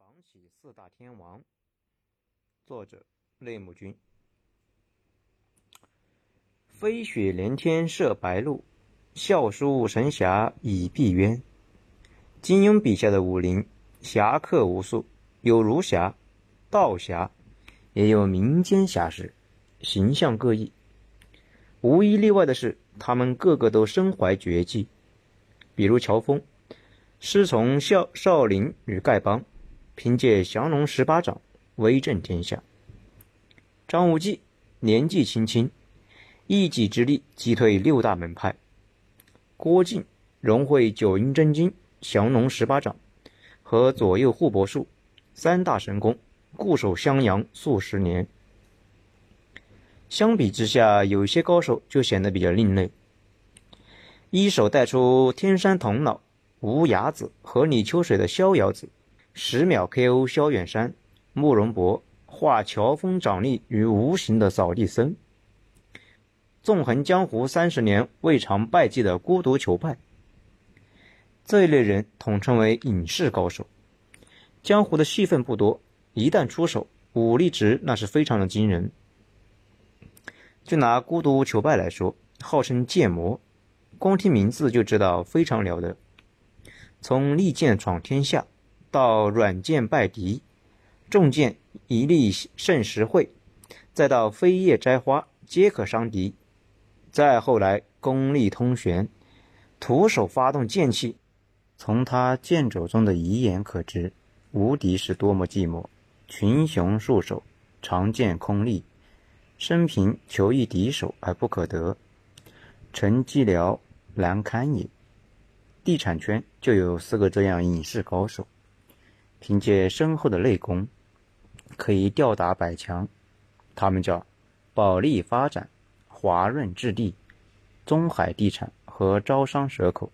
防起四大天王，作者内姆君。飞雪连天射白鹿，笑书神侠倚碧鸳。金庸笔下的武林侠客无数，有儒侠、道侠，也有民间侠士，形象各异。无一例外的是，他们个个都身怀绝技，比如乔峰，师从少少林与丐帮。凭借降龙十八掌威震天下。张无忌年纪轻轻，一己之力击退六大门派。郭靖融会九阴真经、降龙十八掌和左右互搏术三大神功，固守襄阳数十年。相比之下，有些高手就显得比较另类。一手带出天山童姥、无崖子和李秋水的逍遥子。十秒 KO 萧远山，慕容博化乔峰掌力于无形的扫地僧，纵横江湖三十年未尝败绩的孤独求败。这一类人统称为隐士高手，江湖的戏份不多，一旦出手，武力值那是非常的惊人。就拿孤独求败来说，号称剑魔，光听名字就知道非常了得，从利剑闯天下。到软剑败敌，重剑一力胜十会，再到飞叶摘花皆可伤敌，再后来功力通玄，徒手发动剑气，从他剑肘中的遗言可知，无敌是多么寂寞。群雄束手，长剑空立，生平求一敌手而不可得，成寂寥难堪也。地产圈就有四个这样隐士高手。凭借深厚的内功，可以吊打百强。他们叫保利发展、华润置地、中海地产和招商蛇口。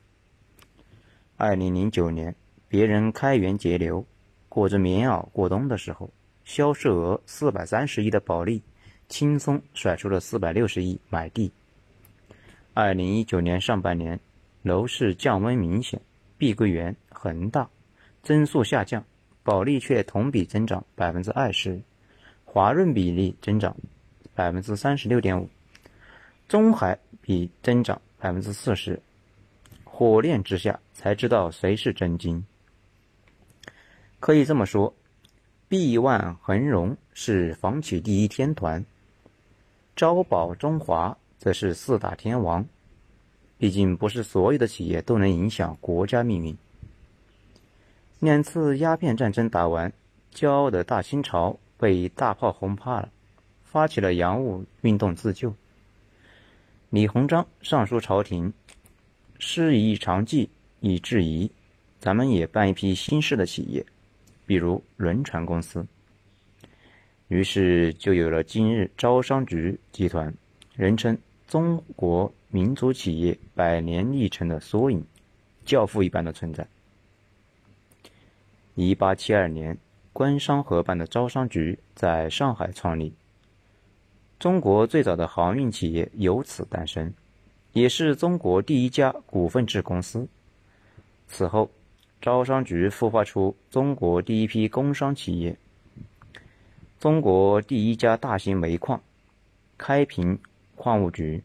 二零零九年，别人开源节流，裹着棉袄过冬的时候，销售额四百三十亿的保利，轻松甩出了四百六十亿买地。二零一九年上半年，楼市降温明显，碧桂园、恒大增速下降。保利却同比增长百分之二十，华润比例增长百分之三十六点五，中海比增长百分之四十。火炼之下，才知道谁是真金。可以这么说，碧万恒荣是房企第一天团，招宝中华则是四大天王。毕竟，不是所有的企业都能影响国家命运。两次鸦片战争打完，骄傲的大清朝被大炮轰怕了，发起了洋务运动自救。李鸿章上书朝廷，师夷长技以制夷，咱们也办一批新式的企业，比如轮船公司。于是就有了今日招商局集团，人称中国民族企业百年历程的缩影，教父一般的存在。一八七二年，官商合办的招商局在上海创立，中国最早的航运企业由此诞生，也是中国第一家股份制公司。此后，招商局孵化出中国第一批工商企业，中国第一家大型煤矿——开平矿务局，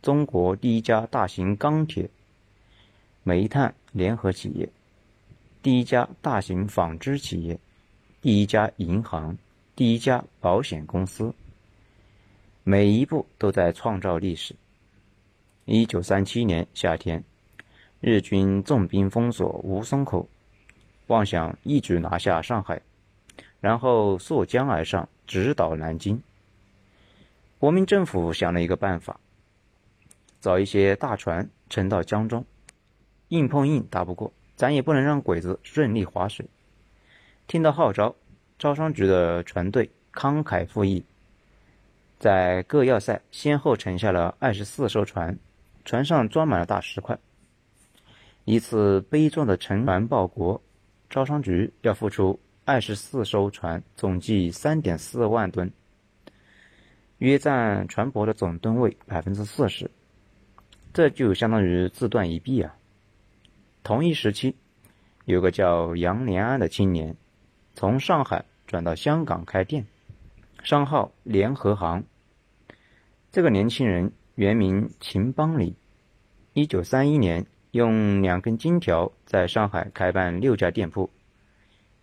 中国第一家大型钢铁、煤炭联合企业。第一家大型纺织企业，第一家银行，第一家保险公司，每一步都在创造历史。一九三七年夏天，日军重兵封锁吴淞口，妄想一举拿下上海，然后溯江而上，直捣南京。国民政府想了一个办法，找一些大船沉到江中，硬碰硬打不过。咱也不能让鬼子顺利划水。听到号召，招商局的船队慷慨赴义，在各要塞先后沉下了二十四艘船，船上装满了大石块。一次悲壮的沉船报国，招商局要付出二十四艘船，总计三点四万吨，约占船舶的总吨位百分之四十，这就相当于自断一臂啊！同一时期，有个叫杨连安的青年，从上海转到香港开店，商号联合行。这个年轻人原名秦邦礼，一九三一年用两根金条在上海开办六家店铺。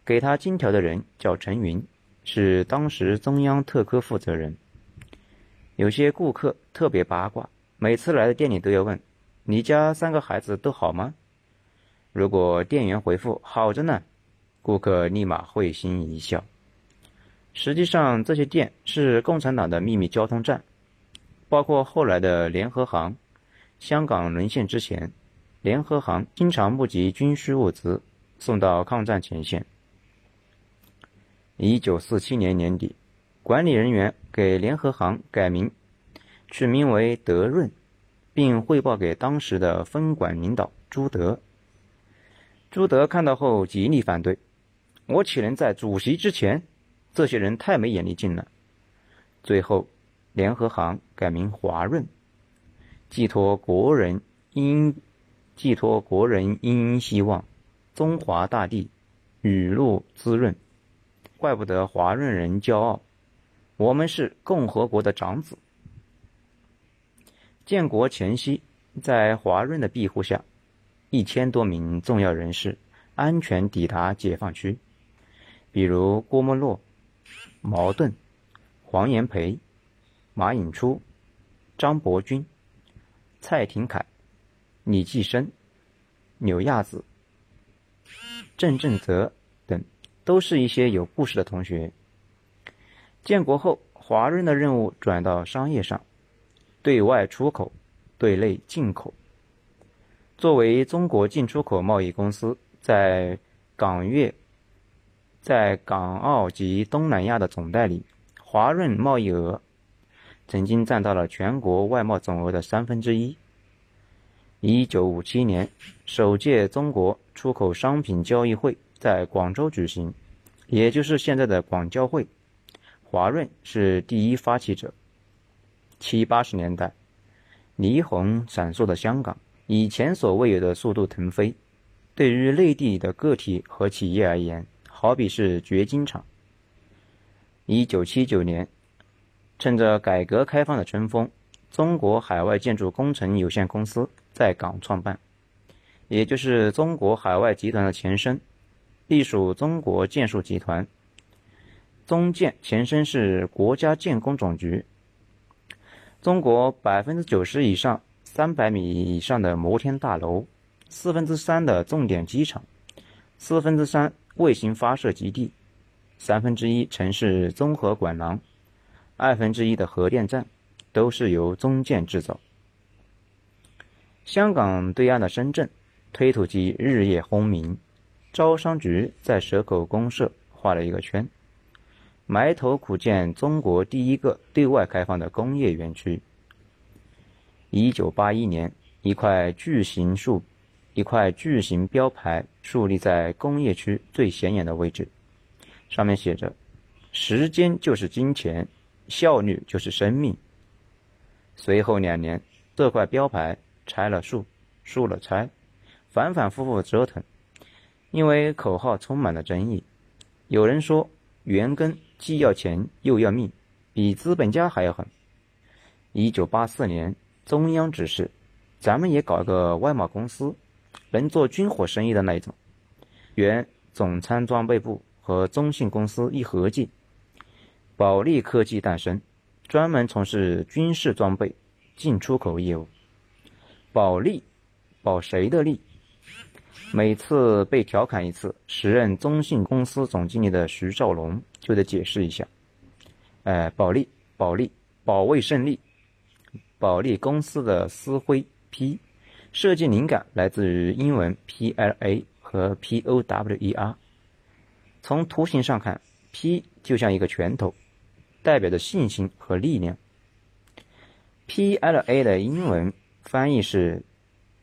给他金条的人叫陈云，是当时中央特科负责人。有些顾客特别八卦，每次来的店里都要问：“你家三个孩子都好吗？”如果店员回复“好着呢”，顾客立马会心一笑。实际上，这些店是共产党的秘密交通站，包括后来的联合行。香港沦陷之前，联合行经常募集军需物资，送到抗战前线。一九四七年年底，管理人员给联合行改名，取名为德润，并汇报给当时的分管领导朱德。朱德看到后极力反对：“我岂能在主席之前？这些人太没眼力劲了。”最后，联合行改名华润，寄托国人殷寄托国人殷希望，中华大地雨露滋润。怪不得华润人骄傲，我们是共和国的长子。建国前夕，在华润的庇护下，一千多名重要人士安全抵达解放区，比如郭沫若、茅盾、黄炎培、马寅初、张伯钧、蔡廷锴、李济深、柳亚子、郑振泽等。都是一些有故事的同学。建国后，华润的任务转到商业上，对外出口，对内进口。作为中国进出口贸易公司，在港粤、在港澳及东南亚的总代理，华润贸易额曾经占到了全国外贸总额的三分之一。一九五七年，首届中国出口商品交易会。在广州举行，也就是现在的广交会，华润是第一发起者。七八十年代，霓虹闪烁的香港以前所未有的速度腾飞，对于内地的个体和企业而言，好比是掘金场。一九七九年，趁着改革开放的春风，中国海外建筑工程有限公司在港创办，也就是中国海外集团的前身。隶属中国建筑集团，中建前身是国家建工总局。中国百分之九十以上、三百米以上的摩天大楼，四分之三的重点机场，四分之三卫星发射基地，三分之一城市综合管廊，二分之一的核电站，都是由中建制造。香港对岸的深圳，推土机日夜轰鸣。招商局在蛇口公社画了一个圈，埋头苦建中国第一个对外开放的工业园区。一九八一年，一块巨型树，一块巨型标牌树立在工业区最显眼的位置，上面写着：“时间就是金钱，效率就是生命。”随后两年，这块标牌拆了树，树了拆，反反复复折腾。因为口号充满了争议，有人说袁庚既要钱又要命，比资本家还要狠。一九八四年，中央指示，咱们也搞一个外贸公司，能做军火生意的那一种。原总参装备部和中信公司一合计，保利科技诞生，专门从事军事装备进出口业务。保利，保谁的利？每次被调侃一次，时任中信公司总经理的徐兆龙就得解释一下：“哎，保利，保利，保卫胜利。保利公司的丝徽 P，设计灵感来自于英文 PLA 和 POWER。从图形上看，P 就像一个拳头，代表着信心和力量。PLA 的英文翻译是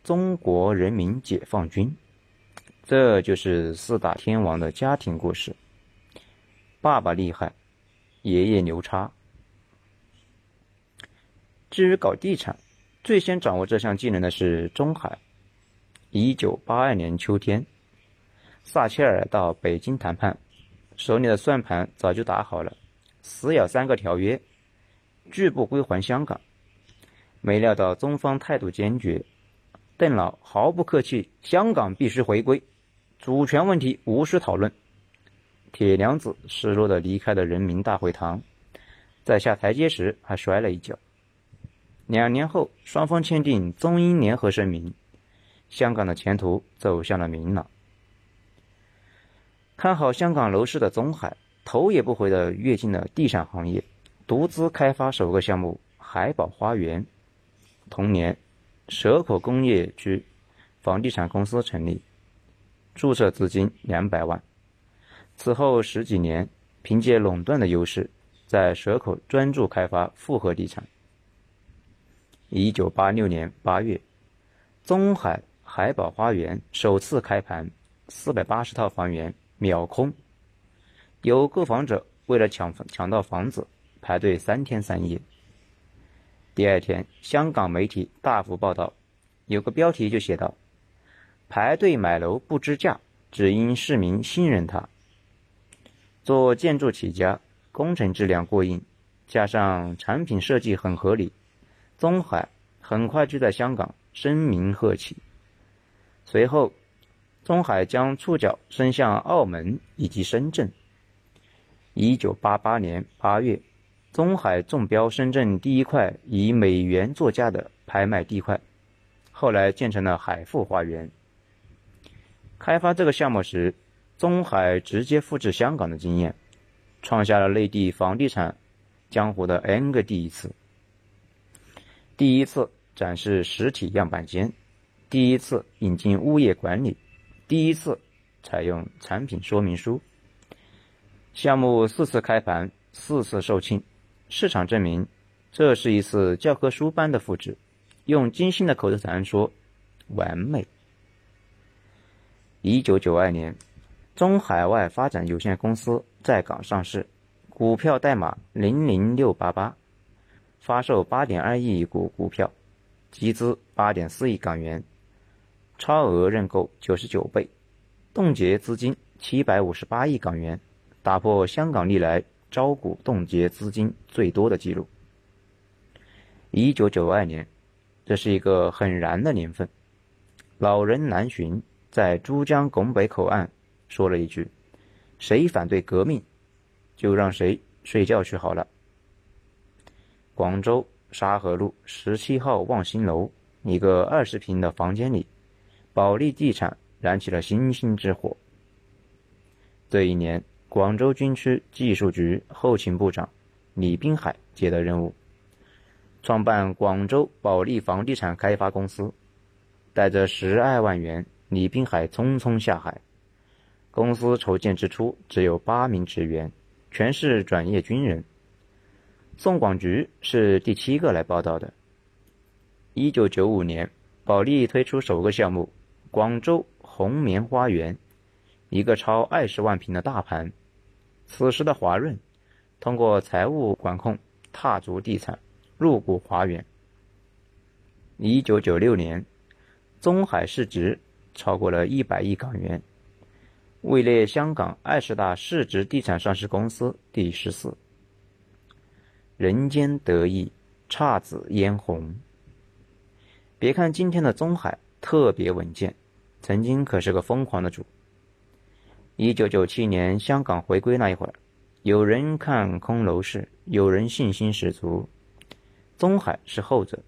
中国人民解放军。”这就是四大天王的家庭故事。爸爸厉害，爷爷牛叉。至于搞地产，最先掌握这项技能的是中海。一九八二年秋天，撒切尔到北京谈判，手里的算盘早就打好了，死咬三个条约，拒不归还香港。没料到中方态度坚决，邓老毫不客气：“香港必须回归，主权问题无需讨论。”铁娘子失落的离开了人民大会堂，在下台阶时还摔了一跤。两年后，双方签订中英联合声明，香港的前途走向了明朗。看好香港楼市的中海，头也不回的跃进了地产行业，独资开发首个项目海宝花园。同年，蛇口工业区房地产公司成立，注册资金两百万。此后十几年，凭借垄断的优势，在蛇口专注开发复合地产。一九八六年八月，中海海宝花园首次开盘，四百八十套房源秒空，有购房者为了抢抢到房子排队三天三夜。第二天，香港媒体大幅报道，有个标题就写道：“排队买楼不知价，只因市民信任他。”做建筑起家，工程质量过硬，加上产品设计很合理。中海很快就在香港声名鹤起，随后，中海将触角伸向澳门以及深圳。一九八八年八月，中海中标深圳第一块以美元作价的拍卖地块，后来建成了海富花园。开发这个项目时，中海直接复制香港的经验，创下了内地房地产江湖的 N 个第一次。第一次展示实体样板间，第一次引进物业管理，第一次采用产品说明书。项目四次开盘，四次售罄，市场证明这是一次教科书般的复制。用金星的口头禅说：“完美。”一九九二年，中海外发展有限公司在港上市，股票代码零零六八八。发售八点二亿股股票，集资八点四亿港元，超额认购九十九倍，冻结资金七百五十八亿港元，打破香港历来招股冻结资金最多的记录。一九九二年，这是一个很燃的年份。老人南巡在珠江拱北口岸说了一句：“谁反对革命，就让谁睡觉去好了。”广州沙河路十七号望星楼一个二十平的房间里，保利地产燃起了星星之火。这一年，广州军区技术局后勤部长李滨海接的任务，创办广州保利房地产开发公司，带着十二万元，李滨海匆匆下海。公司筹建之初只有八名职员，全是转业军人。宋广菊是第七个来报道的。一九九五年，保利推出首个项目——广州红棉花园，一个超二十万平的大盘。此时的华润通过财务管控踏足地产，入股华园。一九九六年，中海市值超过了一百亿港元，位列香港二十大市值地产上市公司第十四。人间得意，姹紫嫣红。别看今天的中海特别稳健，曾经可是个疯狂的主。一九九七年香港回归那一会儿，有人看空楼市，有人信心十足。中海是后者。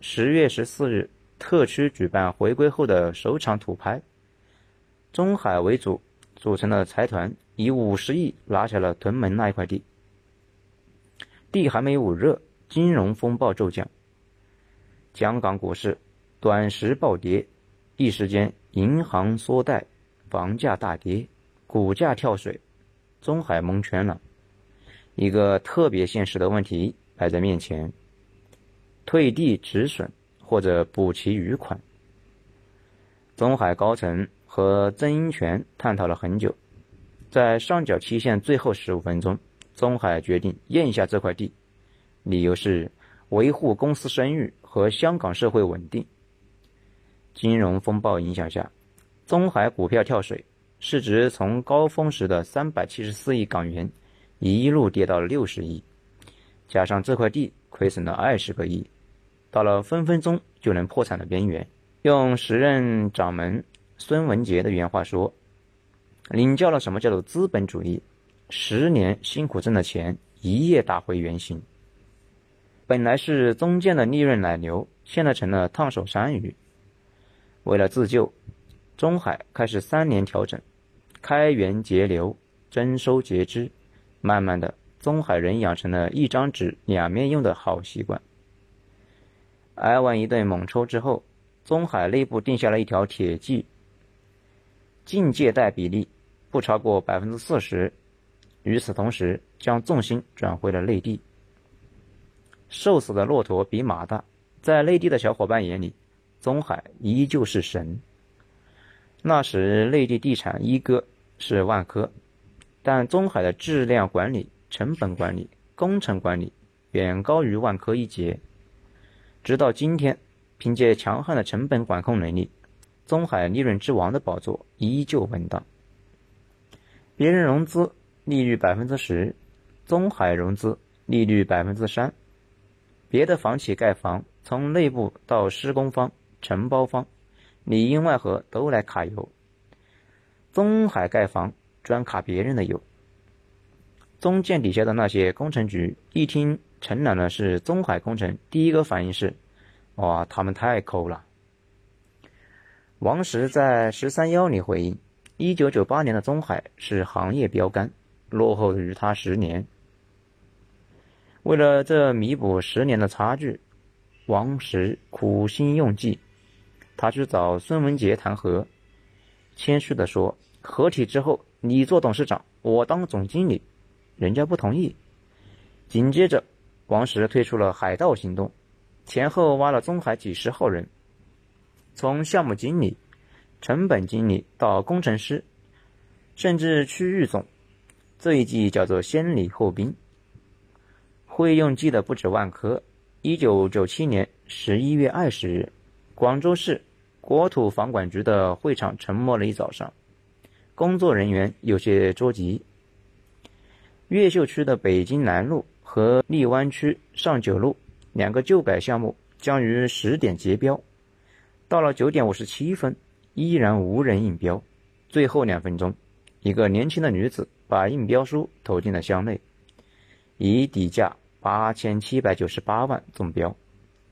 十月十四日，特区举办回归后的首场土拍，中海为主组成的财团以五十亿拿下了屯门那一块地。地还没捂热，金融风暴骤降，香港股市短时暴跌，一时间银行缩贷，房价大跌，股价跳水，中海蒙圈了。一个特别现实的问题摆在面前：退地止损或者补齐余款。中海高层和曾荫权探讨了很久，在上缴期限最后十五分钟。中海决定验下这块地，理由是维护公司声誉和香港社会稳定。金融风暴影响下，中海股票跳水，市值从高峰时的三百七十四亿港元，一路跌到了六十亿，加上这块地亏损了二十个亿，到了分分钟就能破产的边缘。用时任掌门孙文杰的原话说：“领教了什么叫做资本主义，十年辛苦挣的钱，一夜打回原形。本来是中建的利润奶牛，现在成了烫手山芋。为了自救，中海开始三年调整。”开源节流，征收节支，慢慢的，中海人养成了一张纸两面用的好习惯。挨完一顿猛抽之后，中海内部定下了一条铁纪：净借贷比例不超过百分之四十。与此同时，将重心转回了内地。瘦死的骆驼比马大，在内地的小伙伴眼里，中海依旧是神。那时，内地地产一哥。是万科，但中海的质量管理、成本管理、工程管理远高于万科一截。直到今天，凭借强悍的成本管控能力，中海利润之王的宝座依旧稳当。别人融资利率百分之十，中海融资利率百分之三。别的房企盖房，从内部到施工方、承包方，里应外合都来卡油。中海盖房专卡别人的油，中建底下的那些工程局一听承揽的是中海工程，第一个反应是：哇，他们太抠了。王石在十三幺里回应：一九九八年的中海是行业标杆，落后于他十年。为了这弥补十年的差距，王石苦心用计，他去找孙文杰谈和。谦虚地说：“合体之后，你做董事长，我当总经理。”人家不同意。紧接着，王石推出了海盗行动，前后挖了中海几十号人，从项目经理、成本经理到工程师，甚至区域总。这一计叫做先礼后兵。会用计的不止万科。一九九七年十一月二十日，广州市。国土房管局的会场沉默了一早上，工作人员有些着急。越秀区的北京南路和荔湾区上九路两个旧改项目将于十点结标，到了九点五十七分，依然无人应标。最后两分钟，一个年轻的女子把应标书投进了箱内，以底价八千七百九十八万中标。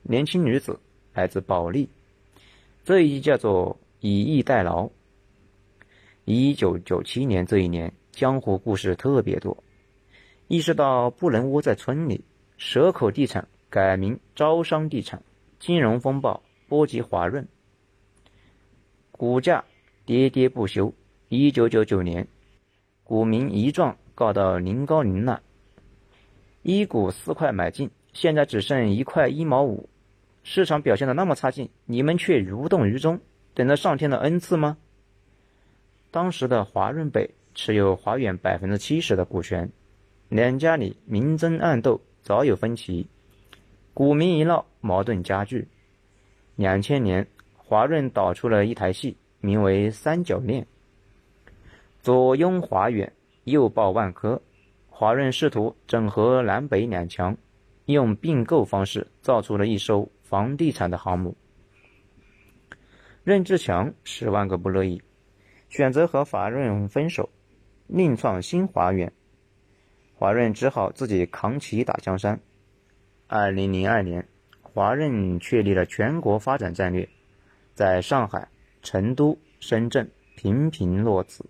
年轻女子来自保利。这一叫做以逸待劳。一九九七年这一年，江湖故事特别多。意识到不能窝在村里，蛇口地产改名招商地产。金融风暴波及华润，股价跌跌不休。一九九九年，股民一状告到临高临烂，一股四块买进，现在只剩一块一毛五。市场表现的那么差劲，你们却无动于衷，等着上天的恩赐吗？当时的华润北持有华远百分之七十的股权，两家里明争暗斗，早有分歧，股民一闹，矛盾加剧。两千年，华润导出了一台戏，名为《三角恋》，左拥华远，右抱万科，华润试图整合南北两强，用并购方式造出了一艘。房地产的航母，任志强十万个不乐意，选择和华润分手，另创新华远。华润只好自己扛起打江山。二零零二年，华润确立了全国发展战略，在上海、成都、深圳频频落子。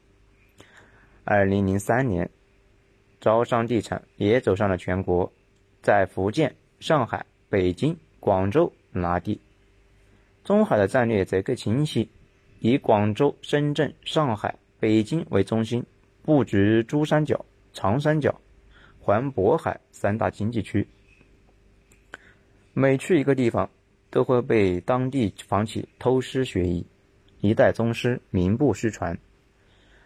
二零零三年，招商地产也走上了全国，在福建、上海、北京。广州拿地，中海的战略则更清晰，以广州、深圳、上海、北京为中心，布局珠三角、长三角、环渤海三大经济区。每去一个地方，都会被当地房企偷师学艺，一代宗师名不虚传。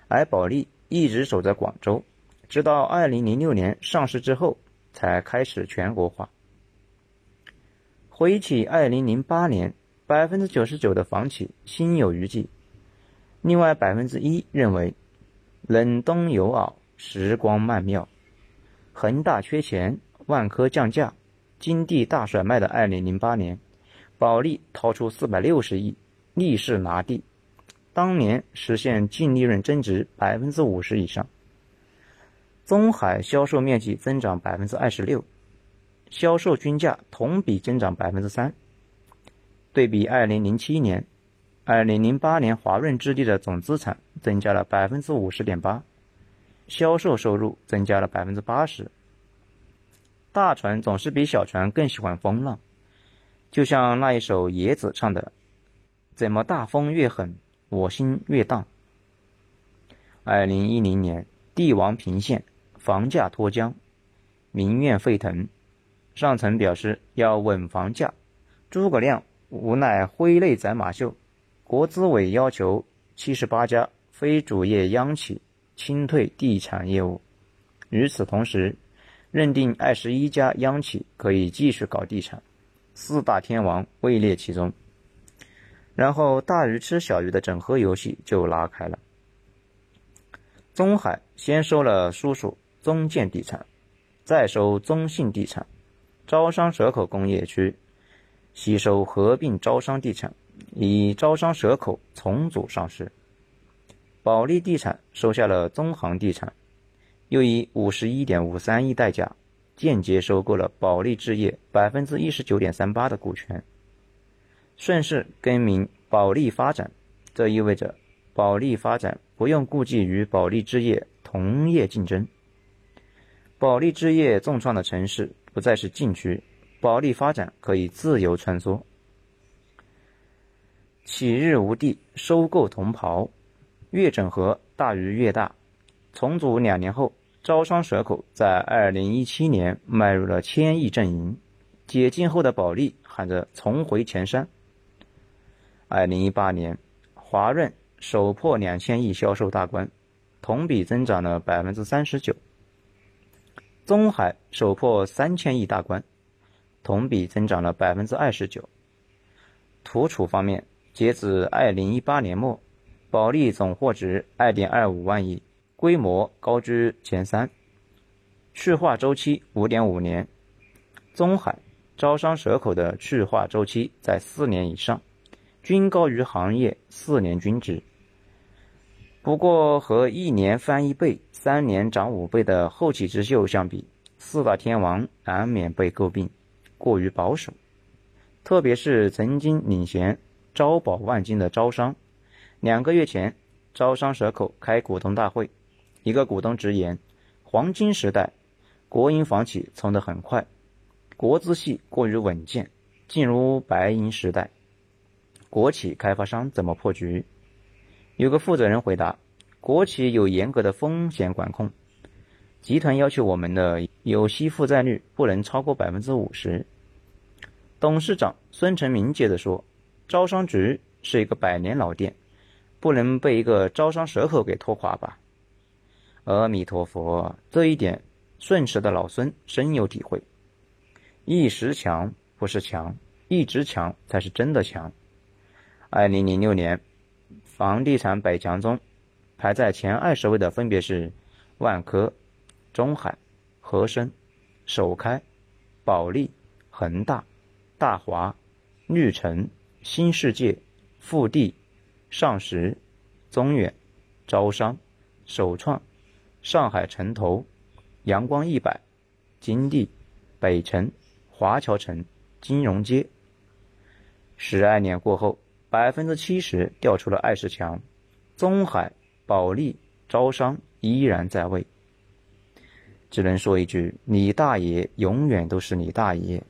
而保利一直守在广州，直到二零零六年上市之后，才开始全国化。回忆起二零零八年，百分之九十九的房企心有余悸，另外百分之一认为冷冬有袄，时光曼妙。恒大缺钱，万科降价，金地大甩卖的二零零八年，保利掏出四百六十亿，逆势拿地，当年实现净利润增值百分之五十以上。中海销售面积增长百分之二十六，销售均价同比增长百分之三。对比二零零七年、二零零八年，华润置地的总资产增加了百分之五十点八。销售收入增加了百分之八十。大船总是比小船更喜欢风浪，就像那一首野子唱的：“怎么大风越狠，我心越荡。”二零一零年，帝王频现，房价脱缰，民怨沸腾。上层表示要稳房价，诸葛亮无奈挥泪斩马谡。国资委要求七十八家非主业央企。清退地产业务，与此同时，认定二十一家央企可以继续搞地产，四大天王位列其中。然后大鱼吃小鱼的整合游戏就拉开了。中海先收了叔叔中建地产，再收中信地产，招商蛇口工业区吸收合并招商地产，以招商蛇口重组上市。保利地产收下了中航地产，又以五十一点五三亿代价间接收购了保利置业百分之一十九点三八的股权，顺势更名保利发展。这意味着保利发展不用顾忌与保利置业同业竞争。保利置业重创的城市不再是禁区，保利发展可以自由穿梭。起日无地，收购同袍。越整合大于越大。重组两年后，招商蛇口在二零一七年迈入了千亿阵营。解禁后的保利喊着重回前山。二零一八年，华润首破两千亿销售大关，同比增长了百分之三十九。中海首破三千亿大关，同比增长了百分之二十九。土储方面，截止二零一八年末。保利总货值二点二五万亿，规模高居前三，去化周期五点五年。中海招商蛇口的去化周期在四年以上，均高于行业四年均值。不过和一年翻一倍、三年涨五倍的后起之秀相比，四大天王难免被诟病过于保守，特别是曾经领衔招保万金的招商。两个月前，招商蛇口开股东大会，一个股东直言：“黄金时代，国营房企冲得很快，国资系过于稳健，进入白银时代，国企开发商怎么破局？”有个负责人回答：“国企有严格的风险管控，集团要求我们的有息负债率不能超过百分之五十。”董事长孙成明接着说：“招商局是一个百年老店。”不能被一个招商蛇口给拖垮吧？阿弥陀佛，这一点顺驰的老孙深有体会。一时强不是强，一直强才是真的强。二零零六年，房地产百强中，排在前二十位的分别是万科、中海、和生、首开、保利、恒大、大华、绿城、新世界、富地。上实、中远、招商、首创、上海城投、阳光一百、金地、北城、华侨城、金融街。十二年过后，百分之七十掉出了二十强，中海、保利、招商依然在位。只能说一句：你大爷永远都是你大爷。